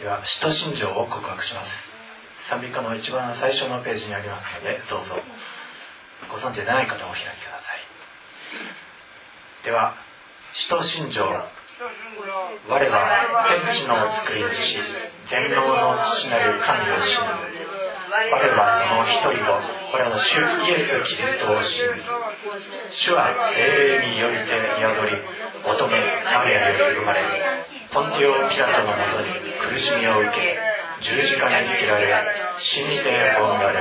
では使徒信条を告白します。賛美歌の一番最初のページにありますのでどうぞ。ご存知でない方をお開きください。では使徒信条。我は天地の作り主全能の父なる神を信ず我はその一人をこれらの主イエス・キリストを信ず主は精霊によりて宿り乙女マリアより生まれポンティオ・ピラトのもとに苦しみを受け十字架につけられ死にて葬られ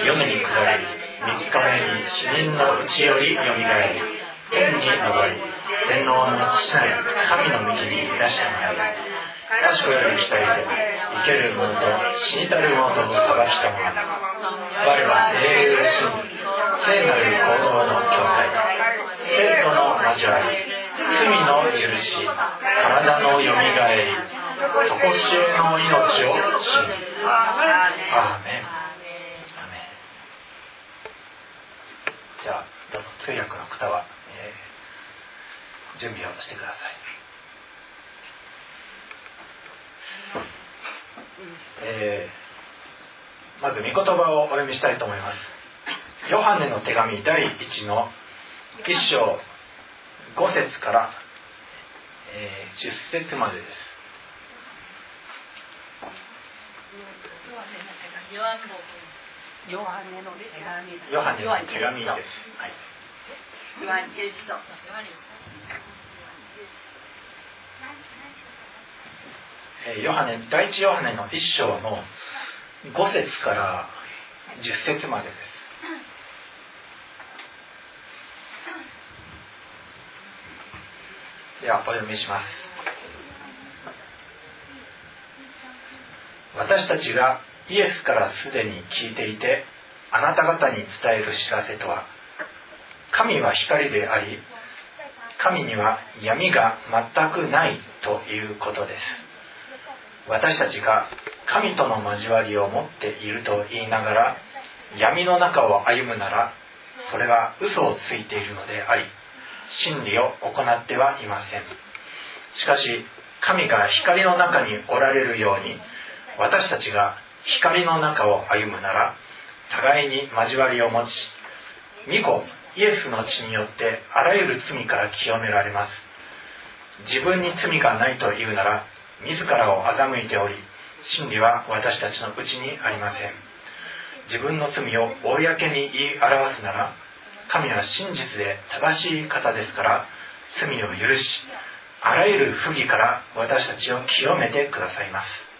読みに下り3日目に死人のうちよりよみがえり天に昇り全能の父なる神の右にいらしたまえ確かより期待で生ける者と死にたる者とを裁きた者我は精霊を信じ聖なる行動の教会。生徒の交わり。罪の許し体のよみがえり常しえの命を信じアーメン。じゃあどうぞ通訳の方は、えー、準備をしてください。えー、まず御言葉をお読みしたいと思います。ヨハネの手紙第1の1章5節から、えー、10節までですヨハネの手紙ヨハネの手紙です。はい。えー、ヨハネ第一ヨハネの一章の5節から10節までです。ではお読みします。私たちがイエスからすでに聞いていてあなた方に伝える知らせとは神は光であり神には闇が全くないということです私たちが神との交わりを持っていると言いながら闇の中を歩むならそれは嘘をついているのであり真理を行ってはいません。しかし神が光の中におられるように私たちが光の中を歩むなら互いに交わりを持ち御子イエスの血によってあらゆる罪から清められます。自分に罪がないというなら自らを欺いており真理は私たちのうちにありません。自分の罪を公に言い表すなら神は真実で正しい方ですから罪を許しあらゆる不義から私たちを清めてくださいます。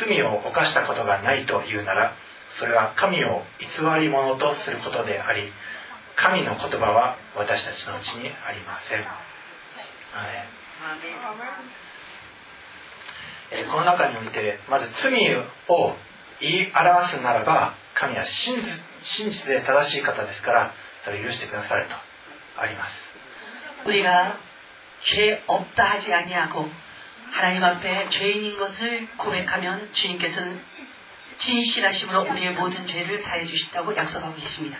罪を犯したことがないというならそれは神を偽り者とすることであり神の言葉は私たちのうちにありません、えこの中においてまず罪を言い表すならば神は真実で正しい方ですからそれを許してくださるとあります。우리가죄없다하지아니하고 하나님 앞에 죄인인 것을 고백하면 주님께서는 진실하심으로 우리의 모든 죄를 사해 주신다고 약속하고 계십니다.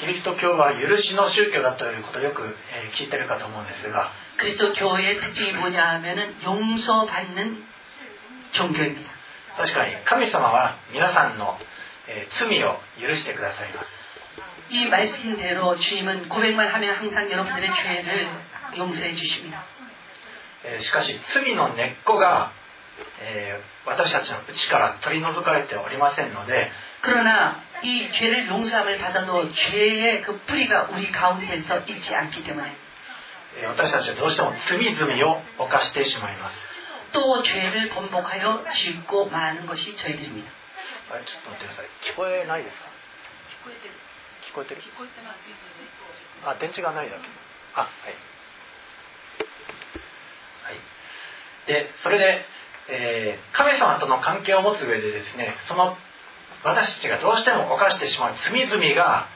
キリスト教は許しの宗教だということをよく聞いてるかと思うんですが 그리스도 교회의 특징이 뭐냐 하면은 용서받는 종교입니다. 確かに神様は皆さんの罪を許してくださいます。 이 말씀대로 주님은 고백만 하면 항상 여러분들의 죄를 용서해 주십니다. しかし罪の根っこが、えー、私たちの内から取り除かれておりませんので그러나이죄를용서함을받아도죄의그뿌리가우리가운데서있지않기때문에私たちはどうしても罪々を犯してしまいます또죄를번복하여짓고마는것이저희들입니다あれちょっと待ってください聞こえないですか聞こえてる 聞こえてるあ電池がないだけあはいでそれで、えー、神様との関係を持つ上でですねその私たちがどうしても犯してしまう罪々が、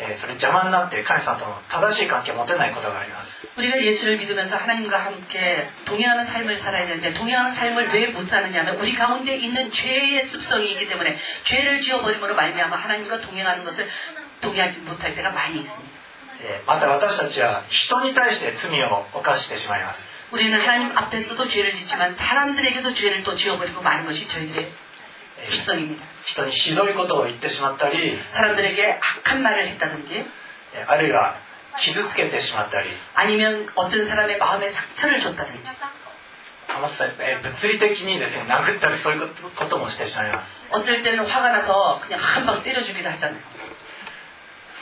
えー、それ邪魔になって神様との正しい関係を持てないことがあります。우리가예수를믿으면서하나님과함께동행하는삶을살아야되는데동행하는삶을왜못사느냐면우리가운데있는죄의습성이있기때문에죄를지어버림으로말미암아하나님과동행하는것을 時々ぶったりとか많이있습니다また私たちは人に対して罪を犯してしまいます。우리는 하나님 앞에서도 죄를 짓지만 사람들에게도 죄를 또 지어버리고 마는 것이 저희들의 특성입니 다. 人にひどいことを言ってしまったり사람들에게 악한 말을 했다든지あるいは傷つけてしまったり아니면 어떤 사람의 마음에 상처를 줬다든지物理的にですね殴ったりそういうこともしてしまいます。어떨 때는 화가 나서 그냥 한 방 때려주기도 하잖아 요.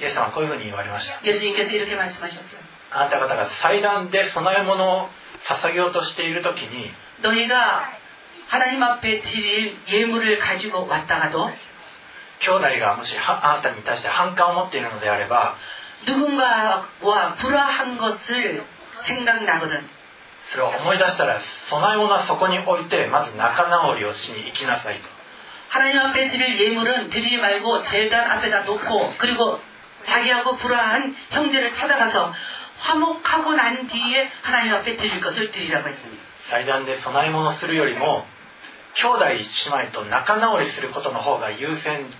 イエス様はこういうふうに言われました 예수님께서 이렇게 말씀하셨어요. あなた方が祭壇で供え物を捧げようとしている時に 너희가 하나님 앞에 드릴 예물을 가지고 왔다가도 兄弟がもしはあなたに対して反感を持っているのであれば 누군가와 불화한 것을 생각나거든 それを思い出したら供え物はそこに置いてまず仲直りをしに行きなさいと 하나님 앞에 드릴 예물은 드리지 말고 제단 앞에다 놓고 그리고 자기하고 불화한 형제를 찾아가서 화목하고 난 뒤에 하나님 앞에 드릴 것을 드리라고 했습니다. 祭壇で供え物をするよりも兄弟姉妹と仲直りすることの方が優先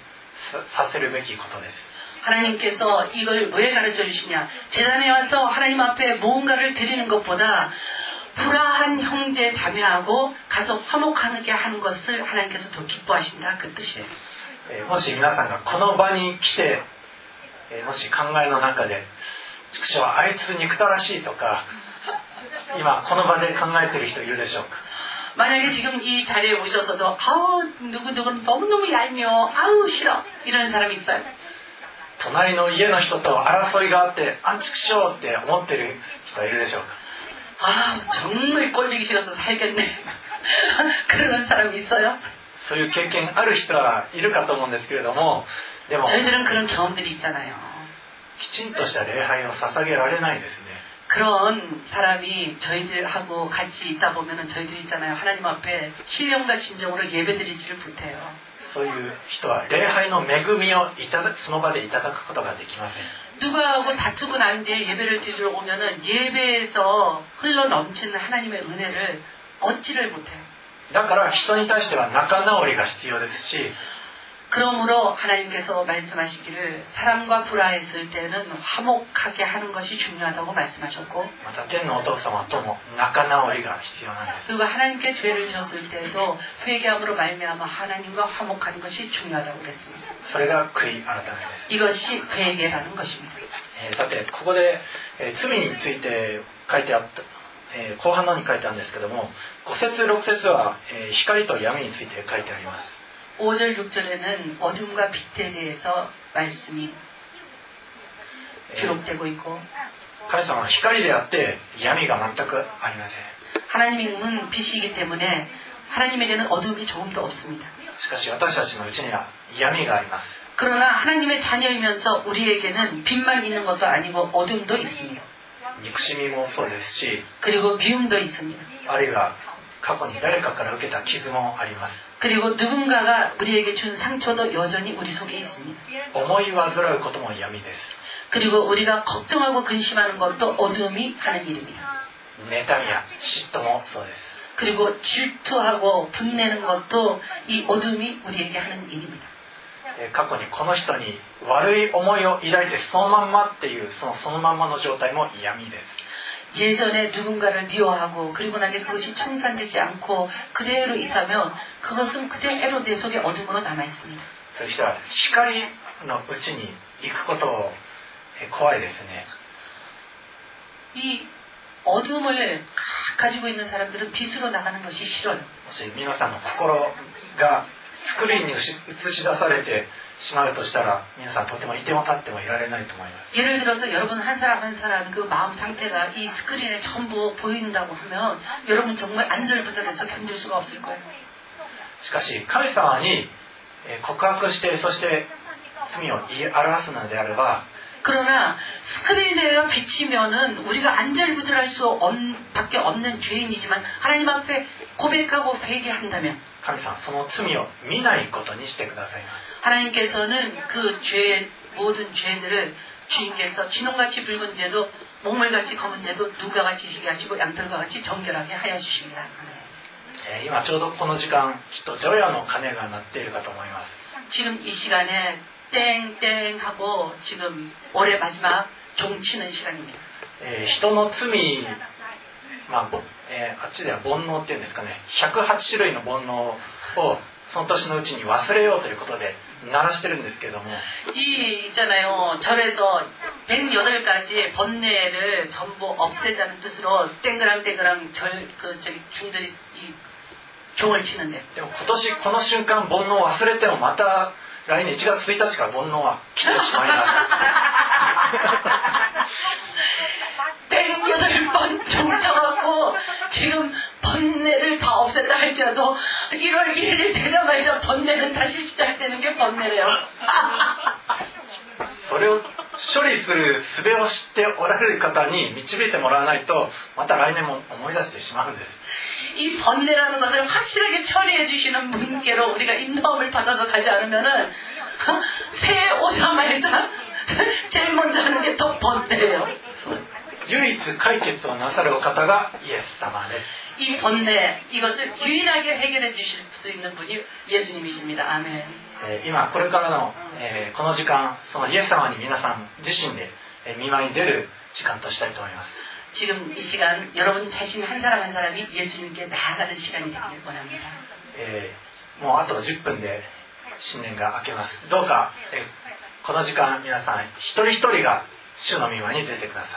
ささせるべきことです 하나님께서 이걸 왜 가르쳐 주시냐? 재단에 와서 하나님 앞에 무언가를 드리는 것보다 불화한 형제 자매하고 가서 화목하게 하는 것을 하나님께서 더 기뻐하신다 그 뜻이에요. えーもし皆さんがこの場に来て、 えーもし考えの中で「畜生あいつ憎たらしい」とか今この場で考えてる人いるでしょうか 만약에 지금 이 자리에 오셔서도 아우 누구누구는 너무너무 얄미워 아우 싫어 이런 사람이 있어요. 隣の家の人と争いがあって「アンチクショー」って思ってる人いるでしょうか 아 정말 꼴보기 싫어서 살겠네 그런 사람이 있어요? そういう経験ある人はいるかと思うんですけれども でも 저희들은 그런 경험들이 있잖아요. きちんとした礼拝を捧げられないですね 그런 사람이 저희들하고 같이 있다 보면은 저희들 있잖아요. 하나님 앞에 신령과 진정으로 예배드리지를 못해요. そういう人は礼拝の恵みをいただその場でいただくことができません 누가하고 다투고 난 뒤에 예배를 드리러 오면은 예배에서 흘러 넘치는 하나님의 은혜를 얻지를 못해요. だから人に対しては仲直りが必要ですし 그러므로 하나님께서 말씀하시기를 사람과 불화했을 때는 화목하게 하는 것이 중요하다고 말씀하셨고 また天のお父様とも仲直りが必要なんです 그리고 하나님께 죄를 지었을 때도 회개함으로 말미암아 하나님과 화목하는 것이 중요하다고 그랬습니다. それが悔い改めです 이것이 회개라는 것입니다. えーさてここで、えー罪について書いてあった、えー後半の方に書いてあるんですけども5節6節は、えー光と闇について書いてあります 5절, 6절에는 어둠과 빛에 대해서 말씀이 기록되고 있고 하나님은 빛이기 때문에 하나님에게는 어둠이 조금도 없습니다. 그러나 하나님의 자녀이면서 우리에게는 빛만 있는 것도 아니고 어둠도 있습니다. 그리고 미움도 있습니다. あるいは過去に誰かから受けた傷もあります 그리고 누군가가 우리에게 준 상처도 여전히 우리 속에 있습니다. 思い煩うことも闇です 그리고 우리가 걱정하고 근심하는 것도 어둠이 하는 일입니다. 妬みや嫉妬もそうです 그리고 질투하고 분내는 것도 이 어둠이 우리에게 하는 일입니다. えー過去にこの人に悪い思いを抱いてそのまんまっていうそのそのまんまの状態も闇です 예전에 누군가를 미워하고 그리고 나게 그것이 청산되지 않고 그대로 있다면 그것은 그대로 내 속에 어둠으로 남아 있습니다. そういう人は光のうちに行くことをえー怖いですね 이 어둠을 가지고 있는 사람들은 빛으로 나가는 것이 싫어요. もし皆さんの心が スクリーンに映し映し出されてしまうとしたら皆さんとてもいても立ってもいられないと思います 예를 들어서 여러분 한 사람 한 사람 그 마음 상태가 이 스크린에 전부 보인다고 하면 여러분 정말 안절부절해서 견딜 수가 없을 거예요. しかし神様にえー告白してそして罪を言い表すのであれば 그러나 스크린에 비치면은 우리가 안절부절할 수 없, 밖에 없는 죄인이지만 하나님 앞에 고백하고 회개한다면 神様その罪を見ないことにしてくださいます 하나님께서는 그 죄, 모든 죄들을 주인께서 진홍같이 붉은 죄도 목물같이 검은 죄도 누가같이 희귀하시고 양털과 같이 정결하게 하여 주십니다. えー今ちょうどこの時間きっと除夜の鐘が鳴っているかと思います 지금 이 시간에 땡땡 하고 지금 올해 마지막 종치는 시간입니다. えー人の罪、まあぼえーあっちでは煩悩っていうんですかね108種類の煩悩をその年のうちに忘れようということで鳴らしてるんですけれども 이 있잖아요. 절에서 108가지 번뇌를 전부 없애자는 뜻으로 땡그랑 절, 그, 저기, 중들이 이 종을 치는데. でも今年この瞬間煩悩を忘れてもまた 来年1月1日から煩悩は来てしまいます 108번 종쳐갖고 지금 번뇌를 다 없앴다 할지라도 1월 1일 되자마자 번뇌는 다시 시작되는 게 번뇌래요. それを処理する術を知っておられる方に導いてもらわないとまた来年も思い出してしまうんです 이 번뇌라는 것을 확실하게 처리해 주시는 분께로 우리가 인도함을 받아서 가지 않으면은 새해 오사마에다 제일 먼저 하는 게 또 번뇌예 요. 唯一解決をなさるお方がイエス様です。이 번뇌 이것을 유일하게 해결해 주실 수 있는 분이 예수님이십니 다. 아 멘. 今これからの、えー、この時間そのイエス様に皆さん自身で見舞いに出る時間としたいと思います。 지금 이 시간 여러분 자신 한 사람 한 사람이 예수님께 나아가는 시간이 되기를 원합니다. えーもうあと10分で新年が明けますどうか、えーこの時間皆さん一人一人が主の見舞いに出てください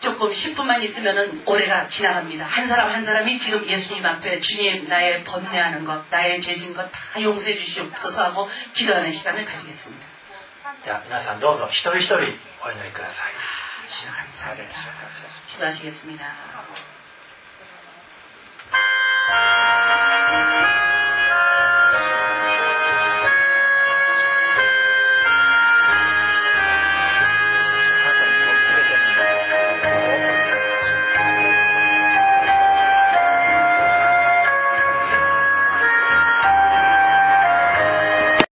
조금 10분만 있으면은 올해가 지나갑니다. 한 사람 한 사람이 지금 예수님 앞에 주님 나의 번뇌하는 것, 나의 죄진 것 다 용서해 주시옵소서 하고 기도하는 시간을 가지겠습니다. では皆さんどうぞ一人一人お祈りください はい 기도하시겠습니다.